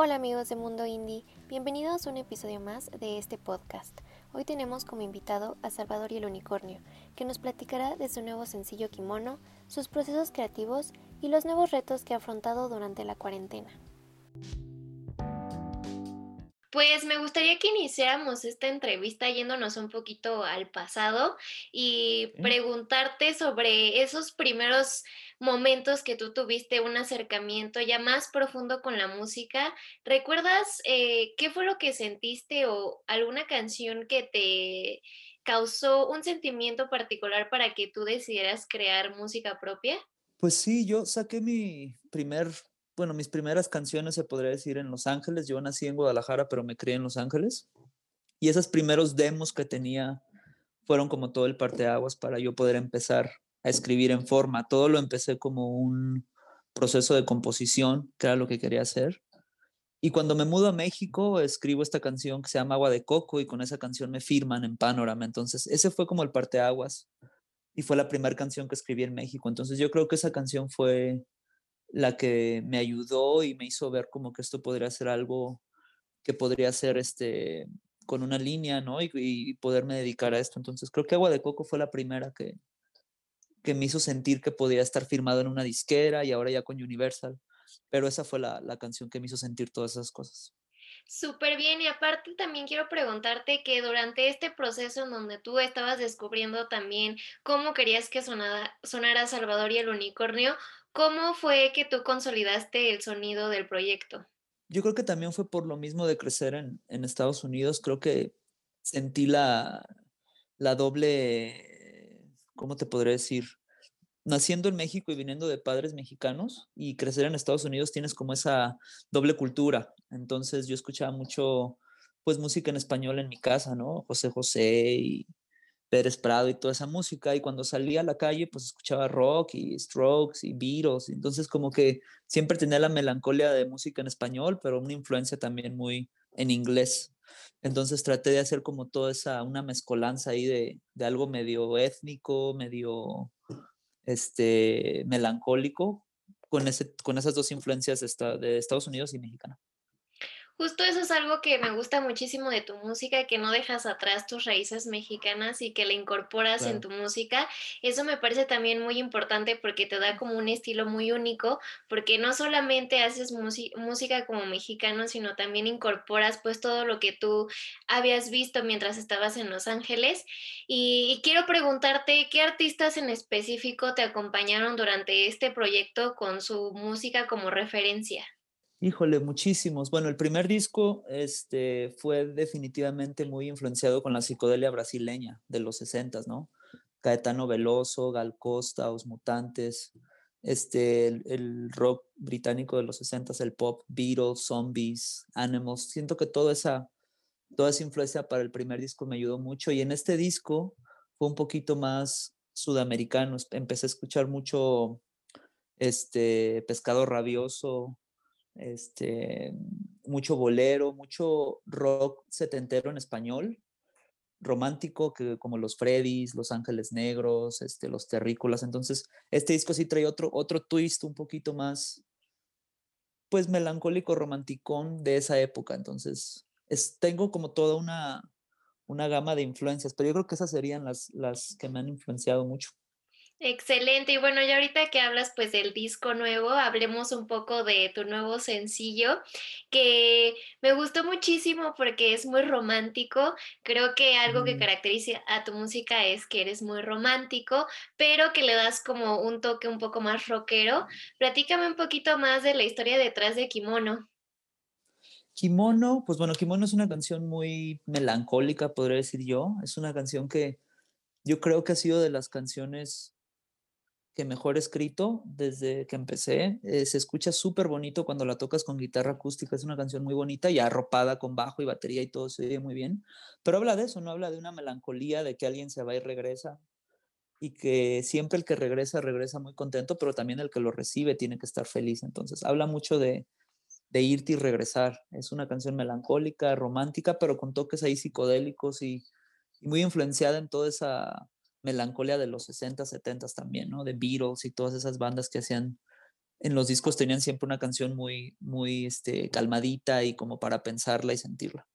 Hola amigos de Mundo Indie, bienvenidos a un episodio más de este podcast. Hoy tenemos como invitado a Salvador y el Unicornio, que nos platicará de su nuevo sencillo Kimono, sus procesos creativos y los nuevos retos que ha afrontado durante la cuarentena. Pues me gustaría que iniciáramos esta entrevista yéndonos un poquito al pasado y preguntarte sobre esos primeros momentos que tú tuviste un acercamiento ya más profundo con la música. ¿Recuerdas eh, qué fue lo que sentiste o alguna canción que te causó un sentimiento particular para que tú decidieras crear música propia? Pues sí, yo saqué mi primer, bueno, mis primeras canciones se podría decir en Los Ángeles. Yo nací en Guadalajara, pero me crié en Los Ángeles. Y esos primeros demos que tenía fueron como todo el parteaguas para yo poder empezar a escribir en forma. Todo lo empecé como un proceso de composición, que era lo que quería hacer. Y cuando me mudo a México, escribo esta canción que se llama Agua de Coco y con esa canción me firman en Panorama. Entonces, ese fue como el parteaguas y fue la primera canción que escribí en México. Entonces, yo creo que esa canción fue la que me ayudó y me hizo ver como que esto podría ser algo que podría ser este con una línea, ¿no? Y, y poderme dedicar a esto. Entonces, creo que Agua de Coco fue la primera que, que me hizo sentir que podía estar firmado en una disquera y ahora ya con Universal. Pero esa fue la, la canción que me hizo sentir todas esas cosas. Súper bien, y aparte también quiero preguntarte que durante este proceso en donde tú estabas descubriendo también cómo querías que sonara, sonara Salvador y el Unicornio, ¿cómo fue que tú consolidaste el sonido del proyecto? Yo creo que también fue por lo mismo de crecer en, en Estados Unidos, creo que sentí la, la doble ¿cómo te podré decir? Naciendo en México y viniendo de padres mexicanos y crecer en Estados Unidos tienes como esa doble cultura. Entonces yo escuchaba mucho, pues música en español en mi casa, ¿no? José José y Pérez Prado y toda esa música. Y cuando salía a la calle, pues escuchaba rock y Strokes y Beatles. Entonces como que siempre tenía la melancolía de música en español, pero una influencia también muy en inglés. Entonces traté de hacer como toda esa, una mezcolanza ahí de, de algo medio étnico, medio este, melancólico, con, ese, con esas dos influencias de, de Estados Unidos y mexicana. Justo eso es algo que me gusta muchísimo de tu música, que no dejas atrás tus raíces mexicanas y que la incorporas en tu música. Eso me parece también muy importante porque te da como un estilo muy único, porque no solamente haces música como mexicano, sino también incorporas pues todo lo que tú habías visto mientras estabas en Los Ángeles. Y, y quiero preguntarte, ¿qué artistas en específico te acompañaron durante este proyecto con su música como referencia? Híjole, muchísimos. Bueno, el primer disco este, fue definitivamente muy influenciado con la psicodelia brasileña de los 60, ¿no? Caetano Veloso, Gal Costa, Os Mutantes, este, el, rock británico de los 60, el pop, Beatles, Zombies, Animals. Siento que toda esa, toda esa influencia para el primer disco me ayudó mucho y en este disco fue un poquito más sudamericano. Empecé a escuchar mucho este, Pescado Rabioso, este, mucho bolero, mucho rock setentero en español, romántico, que, como los Freddys, Los Ángeles Negros, este, los Terrícolas. Entonces, este disco sí trae otro, otro twist un poquito más, pues, melancólico, romanticón de esa época. Entonces, es, tengo como toda una, una gama de influencias, pero yo creo que esas serían las, las que me han influenciado mucho. Excelente. Y bueno, ya ahorita que hablas pues del disco nuevo, hablemos un poco de tu nuevo sencillo, que me gustó muchísimo porque es muy romántico. Creo que algo que caracteriza a tu música es que eres muy romántico, pero que le das como un toque un poco más rockero. Platícame un poquito más de la historia detrás de Kimono. Kimono, pues bueno, Kimono es una canción muy melancólica, podría decir yo. Es una canción que yo creo que ha sido de las canciones que mejor escrito desde que empecé. Eh, se escucha súper bonito cuando la tocas con guitarra acústica, es una canción muy bonita y arropada con bajo y batería y todo se oye muy bien. Pero habla de eso, no habla de una melancolía, de que alguien se va y regresa y que siempre el que regresa regresa muy contento, pero también el que lo recibe tiene que estar feliz. Entonces habla mucho de, de irte y regresar. Es una canción melancólica, romántica, pero con toques ahí psicodélicos y, y muy influenciada en toda esa melancolía de los 60, 70 también, ¿no? De Beatles y todas esas bandas que hacían en los discos tenían siempre una canción muy, muy este, calmadita y como para pensarla y sentirla.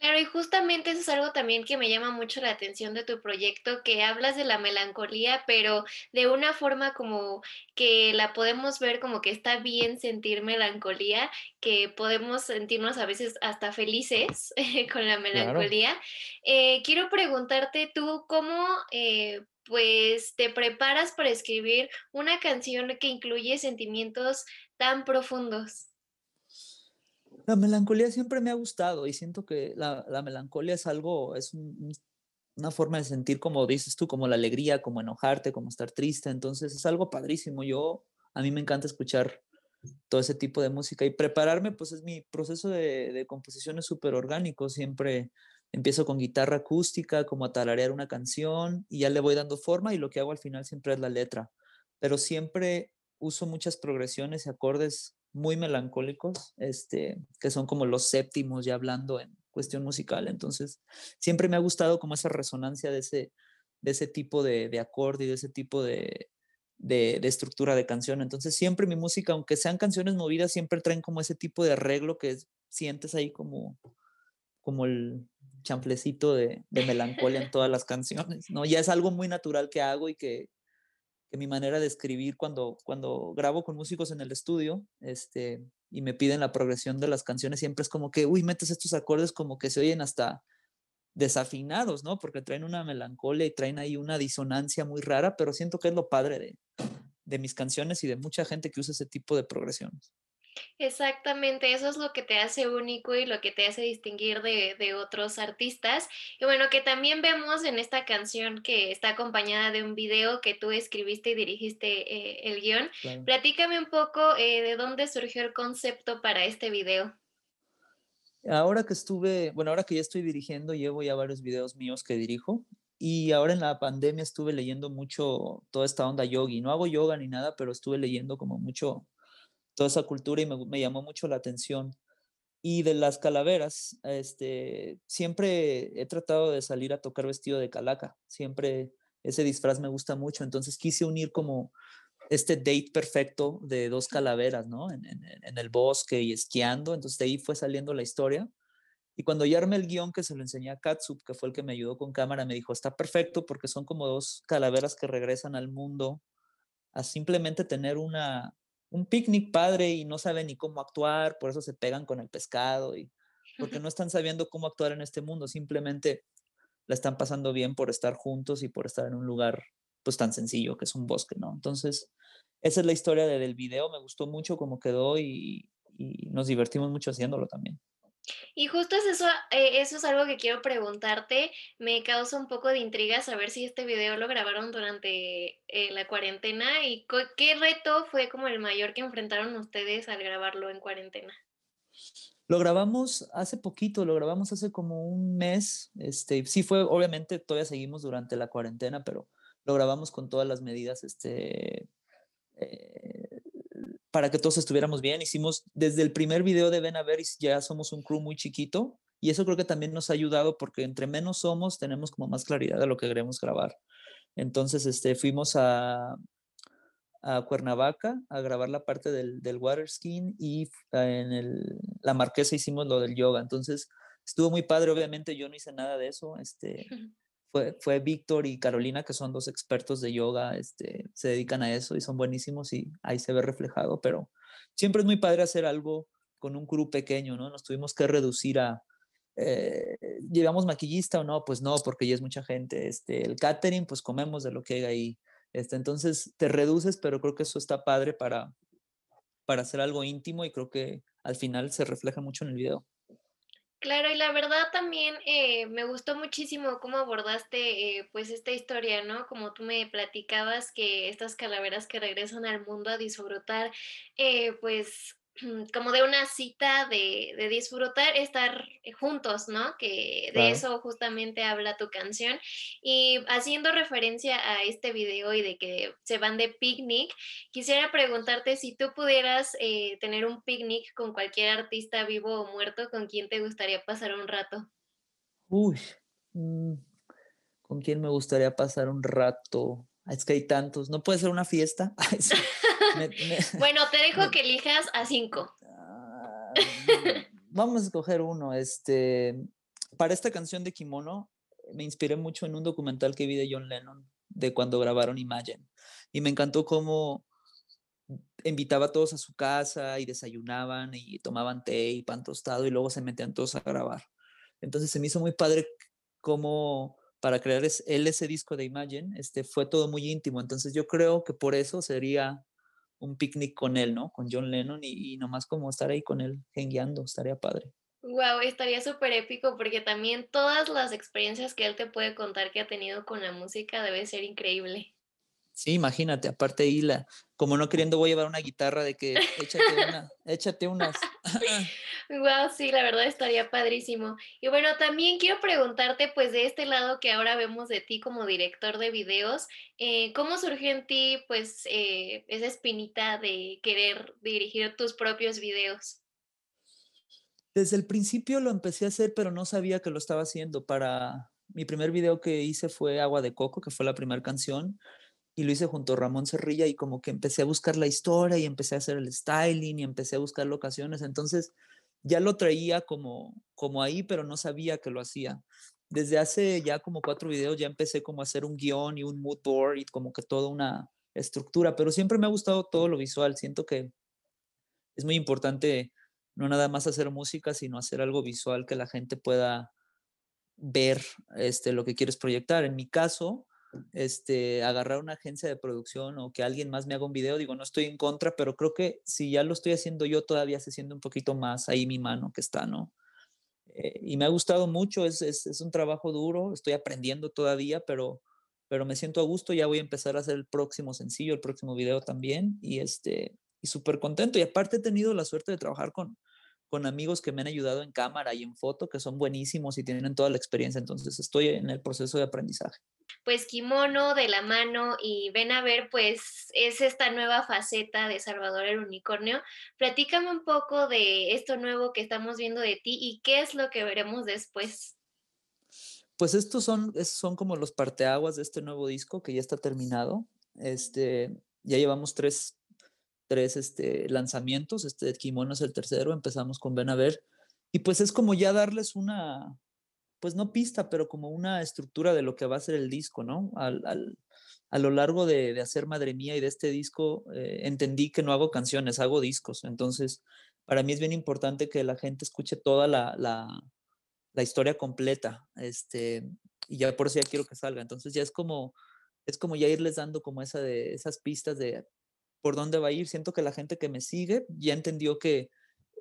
Claro, y justamente eso es algo también que me llama mucho la atención de tu proyecto, que hablas de la melancolía, pero de una forma como que la podemos ver como que está bien sentir melancolía, que podemos sentirnos a veces hasta felices con la melancolía. Eh, quiero preguntarte tú, ¿cómo eh, pues te preparas para escribir una canción que incluye sentimientos tan profundos? La melancolía siempre me ha gustado y siento que la, melancolía es algo, es una forma de sentir, como dices tú, como la alegría, como enojarte, como estar triste. Entonces es algo padrísimo. Yo, a mí me encanta escuchar todo ese tipo de música y prepararme, pues es mi proceso de, de composición es súper orgánico. Siempre empiezo con guitarra acústica, como a tararear una canción y ya le voy dando forma y lo que hago al final siempre es la letra. Pero siempre uso muchas progresiones y acordes muy melancólicos, este, que son como los séptimos ya hablando en cuestión musical. Entonces, siempre me ha gustado como esa resonancia de ese, de ese tipo de, de acorde y de ese tipo de, de, estructura de canción. Entonces, siempre mi música, aunque sean canciones movidas, siempre traen como ese tipo de arreglo que sientes ahí como, como el champlecito de, de melancolía en todas las canciones, ¿no? Ya es algo muy natural que hago y que, que mi manera de escribir cuando, cuando grabo con músicos en el estudio este, y me piden la progresión de las canciones, siempre es como que, uy, metes estos acordes como que se oyen hasta desafinados, ¿no? Porque traen una melancolía y traen ahí una disonancia muy rara, pero siento que es lo padre de, de mis canciones y de mucha gente que usa ese tipo de progresiones. Exactamente, eso es lo que te hace único y lo que te hace distinguir de, de, otros artistas. Y bueno, que también vemos en esta canción que está acompañada de un video que tú escribiste y dirigiste eh, el guion. Platícame un poco eh, de dónde surgió el concepto para este video. Ahora que estuve, bueno, ahora que ya estoy dirigiendo, llevo ya varios videos míos que dirijo. Y ahora en la pandemia estuve leyendo mucho toda esta onda yogi. No hago yoga ni nada, pero estuve leyendo como mucho toda esa cultura y me, llamó mucho la atención. Y de las calaveras, este, siempre he tratado de salir a tocar vestido de calaca, siempre ese disfraz me gusta mucho, entonces quise unir como este date perfecto de dos calaveras, ¿no? En, el bosque y esquiando, entonces de ahí fue saliendo la historia. Y cuando ya armé el guion que se lo enseñé a Katsup, que fue el que me ayudó con cámara, me dijo, está perfecto porque son como dos calaveras que regresan al mundo a simplemente tener una, un picnic padre y no saben ni cómo actuar, por eso se pegan con el pescado y porque no están sabiendo cómo actuar en este mundo, simplemente la están pasando bien por estar juntos y por estar en un lugar pues tan sencillo que es un bosque, ¿no? Entonces, esa es la historia del video, me gustó mucho cómo quedó y, y nos divertimos mucho haciéndolo también. Y justo es eso, eh, eso es algo que quiero preguntarte. Me causa un poco de intriga saber si este video lo grabaron durante eh, la cuarentena y qué reto fue como el mayor que enfrentaron ustedes al grabarlo en cuarentena. Lo grabamos hace poquito, lo grabamos hace como un mes. Este, sí fue, obviamente todavía seguimos durante la cuarentena, pero lo grabamos con todas las medidas este, eh, para que todos estuviéramos bien. Hicimos desde el primer video de Ven a ver, ya somos un crew muy chiquito y eso creo que también nos ha ayudado porque entre menos somos, tenemos como más claridad de lo que queremos grabar. Entonces, este, fuimos a, a Cuernavaca a grabar la parte del, del water skin y en el, la marquesa hicimos lo del yoga. Entonces, estuvo muy padre. Obviamente yo no hice nada de eso. Este, fue, fue Víctor y Carolina, que son dos expertos de yoga, este, se dedican a eso y son buenísimos y ahí se ve reflejado, pero siempre es muy padre hacer algo con un crew pequeño, ¿no? Nos tuvimos que reducir a, eh, ¿llevamos maquillista o no? Pues no, porque ya es mucha gente. Este, el catering, pues comemos de lo que hay ahí. Este, entonces te reduces, pero creo que eso está padre para, para hacer algo íntimo y creo que al final se refleja mucho en el video. Claro, y la verdad también eh, me gustó muchísimo cómo abordaste eh, pues esta historia, ¿no? Como tú me platicabas que estas calaveras que regresan al mundo a disfrutar, eh, pues como de una cita de, de, disfrutar estar juntos, ¿no? Que de eso justamente habla tu canción. Y haciendo referencia a este video y de que se van de picnic, quisiera preguntarte si tú pudieras eh, tener un picnic con cualquier artista vivo o muerto, ¿con quién te gustaría pasar un rato? Uy, mm, ¿con quién me gustaría pasar un rato? Es que hay tantos, ¿no puede ser una fiesta? bueno, te dejo que elijas a cinco. Ah, vamos a escoger uno. Este, para esta canción de Kimono, me inspiré mucho en un documental que vi de John Lennon, de cuando grabaron Imagine. Y me encantó cómo invitaba a todos a su casa y desayunaban y tomaban té y pan tostado y luego se metían todos a grabar. Entonces se me hizo muy padre cómo para crear él ese disco de Imagine, este, fue todo muy íntimo. Entonces yo creo que por eso sería un picnic con él, ¿no? Con John Lennon y, y nomás como estar ahí con él, jengueando, estaría padre. Wow, estaría súper épico porque también todas las experiencias que él te puede contar que ha tenido con la música debe ser increíble. Sí, imagínate, aparte ahí la, como no queriendo voy a llevar una guitarra de que échate una, échate unas. wow, sí, la verdad estaría padrísimo. Y bueno, también quiero preguntarte, pues de este lado que ahora vemos de ti como director de videos, eh, ¿cómo surgió en ti, pues, eh, esa espinita de querer dirigir tus propios videos? Desde el principio lo empecé a hacer, pero no sabía que lo estaba haciendo. Para mi primer video que hice fue Agua de Coco, que fue la primera canción y lo hice junto a Ramón Cerrilla y como que empecé a buscar la historia y empecé a hacer el styling y empecé a buscar locaciones. Entonces ya lo traía como, como ahí, pero no sabía que lo hacía. Desde hace ya como cuatro videos ya empecé como a hacer un guion y un mood board y como que toda una estructura, pero siempre me ha gustado todo lo visual. Siento que es muy importante no nada más hacer música, sino hacer algo visual que la gente pueda ver este, lo que quieres proyectar. En mi caso, este, agarrar una agencia de producción o que alguien más me haga un video, digo, no estoy en contra, pero creo que si ya lo estoy haciendo yo, todavía se siente un poquito más ahí mi mano que está, ¿no? Eh, y me ha gustado mucho, es, es, un trabajo duro, estoy aprendiendo todavía, pero, pero me siento a gusto, ya voy a empezar a hacer el próximo sencillo, el próximo video también, y este, y súper contento, y aparte he tenido la suerte de trabajar con, con amigos que me han ayudado en cámara y en foto, que son buenísimos y tienen toda la experiencia, entonces estoy en el proceso de aprendizaje pues Kimono de la mano y ven a ver, pues es esta nueva faceta de Salvador el Unicornio. Platícame un poco de esto nuevo que estamos viendo de ti y qué es lo que veremos después. Pues estos son, son como los parteaguas de este nuevo disco que ya está terminado. Este, ya llevamos tres, tres este, lanzamientos, este Kimono es el tercero, empezamos con Ven a ver. Y pues es como ya darles una, pues no pista, pero como una estructura de lo que va a ser el disco, ¿no? Al, al, a lo largo de, de, hacer Madre Mía y de este disco, eh, entendí que no hago canciones, hago discos. Entonces, para mí es bien importante que la gente escuche toda la, la, la historia completa. Este, y ya por eso ya quiero que salga. Entonces ya es como, es como ya irles dando como esa de, esas pistas de por dónde va a ir. Siento que la gente que me sigue ya entendió que,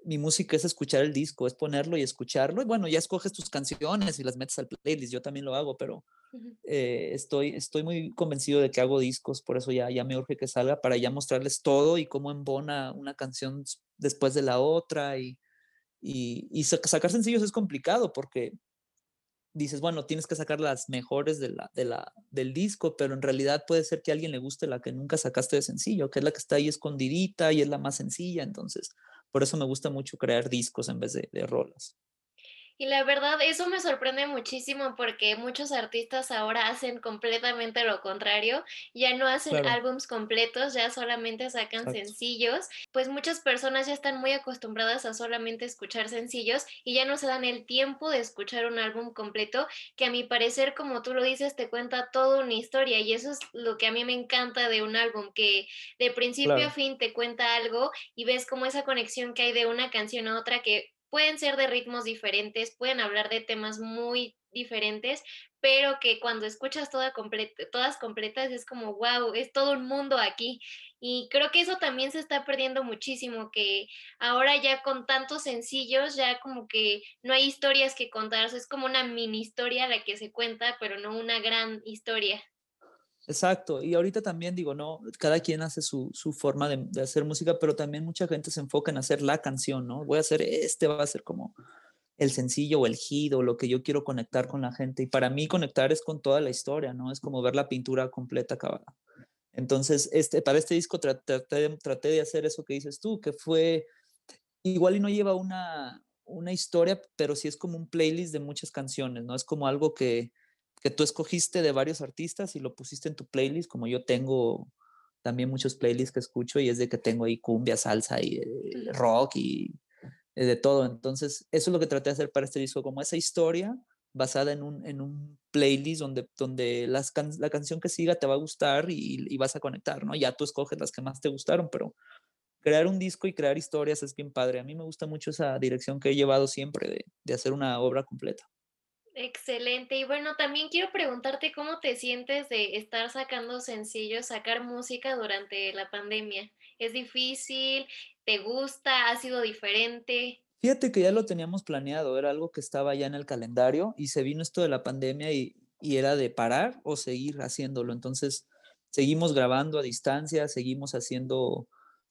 mi música es escuchar el disco, es ponerlo y escucharlo. Y bueno, ya escoges tus canciones y las metes al playlist, yo también lo hago, pero eh, estoy, estoy muy convencido de que hago discos, por eso ya, ya me urge que salga para ya mostrarles todo y cómo embona una canción después de la otra. Y, y, y sacar sencillos es complicado porque dices, bueno, tienes que sacar las mejores de la, de la, del disco, pero en realidad puede ser que a alguien le guste la que nunca sacaste de sencillo, que es la que está ahí escondidita y es la más sencilla. Entonces, por eso me gusta mucho crear discos en vez de, de rolas. Y la verdad, eso me sorprende muchísimo porque muchos artistas ahora hacen completamente lo contrario, ya no hacen claro. álbums completos, ya solamente sacan Exacto. sencillos, pues muchas personas ya están muy acostumbradas a solamente escuchar sencillos y ya no se dan el tiempo de escuchar un álbum completo, que a mi parecer, como tú lo dices, te cuenta toda una historia y eso es lo que a mí me encanta de un álbum, que de principio claro. a fin te cuenta algo y ves como esa conexión que hay de una canción a otra que pueden ser de ritmos diferentes, pueden hablar de temas muy diferentes, pero que cuando escuchas toda todas completas es como, wow, es todo un mundo aquí. Y creo que eso también se está perdiendo muchísimo, que ahora ya con tantos sencillos, ya como que no hay historias que contar, o es como una mini historia la que se cuenta, pero no una gran historia. Exacto, y ahorita también digo, no, cada quien hace su, su forma de, hacer música, pero también mucha gente se enfoca en hacer la canción, ¿no? Voy a hacer este, va a ser como el sencillo o el hit o lo que yo quiero conectar con la gente. Y para mí conectar es con toda la historia, ¿no? Es como ver la pintura completa acabada. Entonces, este, para este disco traté, traté de hacer eso que dices tú, que fue igual y no lleva una, una historia, pero sí es como un playlist de muchas canciones, ¿no? Es como algo que, que tú escogiste de varios artistas y lo pusiste en tu playlist, como yo tengo también muchos playlists que escucho y es de que tengo ahí cumbia, salsa y eh, rock y eh, de todo. Entonces, eso es lo que traté de hacer para este disco, como esa historia basada en un, en un playlist donde, donde las la canción que siga te va a gustar y, y, vas a conectar, ¿no? Ya tú escoges las que más te gustaron, pero crear un disco y crear historias es bien padre. A mí me gusta mucho esa dirección que he llevado siempre de, de hacer una obra completa. Excelente. Y bueno, también quiero preguntarte cómo te sientes de estar sacando sencillos, sacar música durante la pandemia. ¿Es difícil? ¿Te gusta? ¿Ha sido diferente? Fíjate que ya lo teníamos planeado, era algo que estaba ya en el calendario y se vino esto de la pandemia y, y era de parar o seguir haciéndolo. Entonces, seguimos grabando a distancia, seguimos haciendo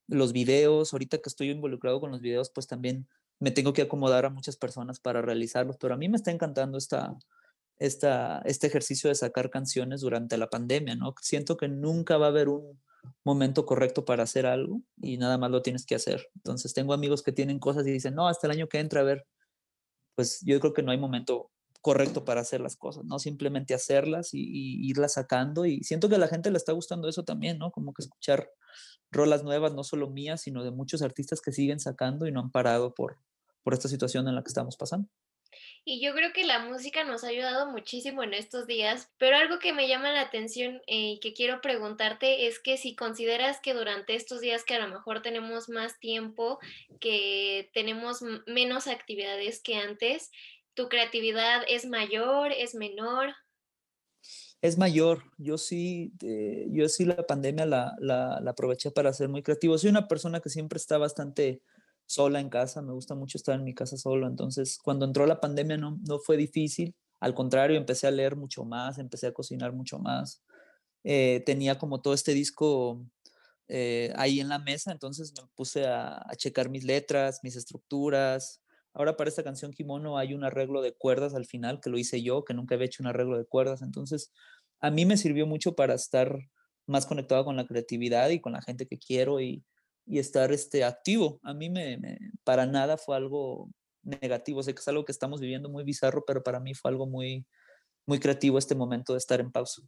los videos. Ahorita que estoy involucrado con los videos, pues también me tengo que acomodar a muchas personas para realizarlos, pero a mí me está encantando esta, esta, este ejercicio de sacar canciones durante la pandemia, ¿no? Siento que nunca va a haber un momento correcto para hacer algo y nada más lo tienes que hacer. Entonces tengo amigos que tienen cosas y dicen, no, hasta el año que entra, a ver, pues yo creo que no hay momento correcto para hacer las cosas, ¿no? Simplemente hacerlas y, irlas sacando y siento que a la gente le está gustando eso también, ¿no? Como que escuchar rolas nuevas, no solo mías, sino de muchos artistas que siguen sacando y no han parado por, por esta situación en la que estamos pasando. Y yo creo que la música nos ha ayudado muchísimo en estos días, pero algo que me llama la atención eh, y que quiero preguntarte es que si consideras que durante estos días que a lo mejor tenemos más tiempo, que tenemos menos actividades que antes, ¿tu creatividad es mayor, es menor? es mayor. Yo sí, eh, yo sí la pandemia la, la, la, aproveché para ser muy creativo. Soy una persona que siempre está bastante sola en casa, me gusta mucho estar en mi casa solo, entonces cuando entró la pandemia no, no fue difícil, al contrario, empecé a leer mucho más, empecé a cocinar mucho más. Eh, tenía como todo este disco eh, ahí en la mesa, entonces me puse a, a checar mis letras, mis estructuras, Ahora para esta canción Kimono hay un arreglo de cuerdas al final que lo hice yo, que nunca había hecho un arreglo de cuerdas. Entonces, a mí me sirvió mucho para estar más conectado con la creatividad y con la gente que quiero y, y estar este, activo. A mí me, para nada fue algo negativo. Sé que es algo que estamos viviendo muy bizarro, pero para mí fue algo muy, muy creativo este momento de estar en pausa.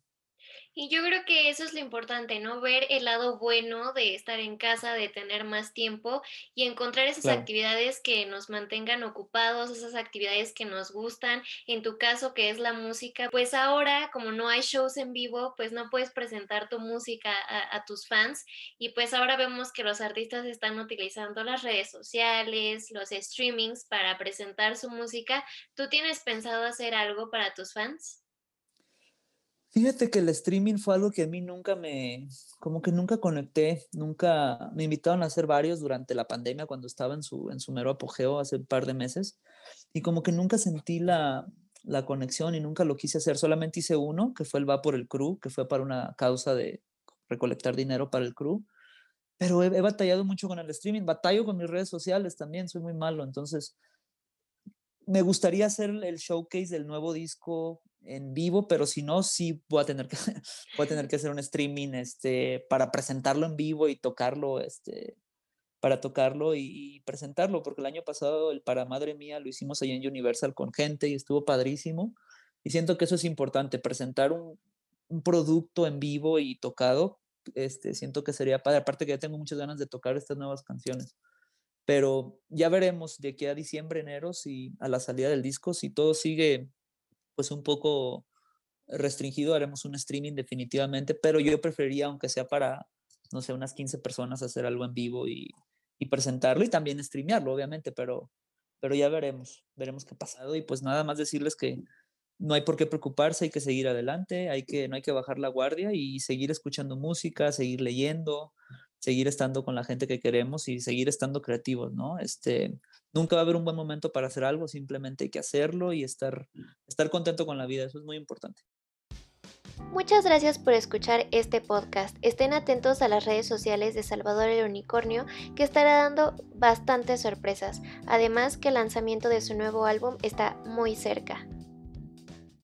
Y yo creo que eso es lo importante, ¿no? Ver el lado bueno de estar en casa, de tener más tiempo y encontrar esas claro. actividades que nos mantengan ocupados, esas actividades que nos gustan. En tu caso, que es la música, pues ahora, como no hay shows en vivo, pues no puedes presentar tu música a, a tus fans. Y pues ahora vemos que los artistas están utilizando las redes sociales, los streamings para presentar su música. ¿Tú tienes pensado hacer algo para tus fans? Fíjate que el streaming fue algo que a mí nunca me, como que nunca conecté, nunca me invitaron a hacer varios durante la pandemia cuando estaba en su, en su mero apogeo hace un par de meses y como que nunca sentí la, la conexión y nunca lo quise hacer, solamente hice uno que fue el Va por el Crew, que fue para una causa de recolectar dinero para el crew, pero he, he batallado mucho con el streaming, batallo con mis redes sociales también, soy muy malo, entonces me gustaría hacer el showcase del nuevo disco en vivo, pero si no, sí voy a tener que, voy a tener que hacer un streaming este, para presentarlo en vivo y tocarlo, este, para tocarlo y, presentarlo, porque el año pasado el Para Madre Mía lo hicimos ahí en Universal con gente y estuvo padrísimo. Y siento que eso es importante, presentar un, un producto en vivo y tocado, este, siento que sería padre. Aparte que ya tengo muchas ganas de tocar estas nuevas canciones. Pero ya veremos de aquí a diciembre, enero, si a la salida del disco, si todo sigue pues un poco restringido, haremos un streaming definitivamente, pero yo preferiría, aunque sea para, no sé, unas 15 personas, hacer algo en vivo y, y presentarlo y también streamearlo, obviamente, pero, pero ya veremos, veremos qué ha pasado y pues nada más decirles que no hay por qué preocuparse, hay que seguir adelante, hay que, no hay que bajar la guardia y seguir escuchando música, seguir leyendo, seguir estando con la gente que queremos y seguir estando creativos, ¿no? Este, nunca va a haber un buen momento para hacer algo, simplemente hay que hacerlo y estar, estar contento con la vida, eso es muy importante. Muchas gracias por escuchar este podcast. Estén atentos a las redes sociales de Salvador el Unicornio que estará dando bastantes sorpresas. Además que el lanzamiento de su nuevo álbum está muy cerca.